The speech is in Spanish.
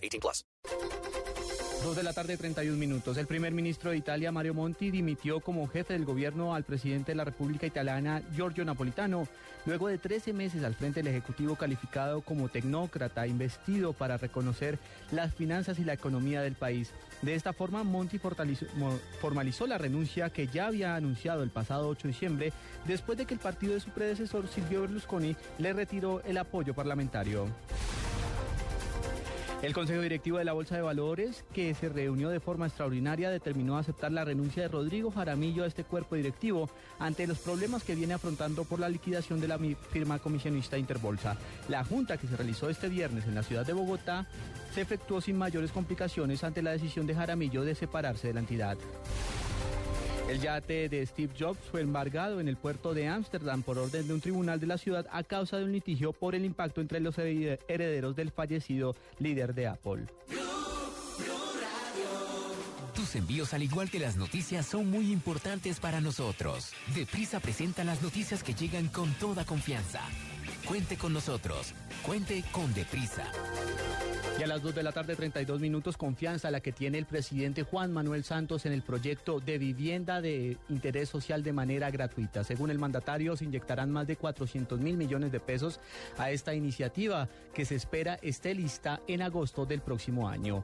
18 plus. Dos de la tarde, 31 minutos. El primer ministro de Italia, Mario Monti, dimitió como jefe del gobierno al presidente de la República Italiana, Giorgio Napolitano, luego de 13 meses al frente del Ejecutivo calificado como tecnócrata, investido para reconocer las finanzas y la economía del país. De esta forma, Monti formalizó la renuncia que ya había anunciado el pasado 8 de diciembre, después de que el partido de su predecesor, Silvio Berlusconi, le retiró el apoyo parlamentario. El Consejo Directivo de la Bolsa de Valores, que se reunió de forma extraordinaria, determinó aceptar la renuncia de Rodrigo Jaramillo a este cuerpo directivo ante los problemas que viene afrontando por la liquidación de la firma comisionista Interbolsa. La junta que se realizó este viernes en la ciudad de Bogotá se efectuó sin mayores complicaciones ante la decisión de Jaramillo de separarse de la entidad. El yate de Steve Jobs fue embargado en el puerto de Ámsterdam por orden de un tribunal de la ciudad a causa de un litigio por el impacto entre los herederos del fallecido líder de Apple. Tus envíos, al igual que las noticias, son muy importantes para nosotros. Deprisa presenta las noticias que llegan con toda confianza. Cuente con nosotros. Cuente con Deprisa. Y a las 2 de la tarde, 32 minutos, confianza la que tiene el presidente Juan Manuel Santos en el proyecto de vivienda de interés social de manera gratuita. Según el mandatario, se inyectarán más de 400 mil millones de pesos a esta iniciativa que se espera esté lista en agosto del próximo año.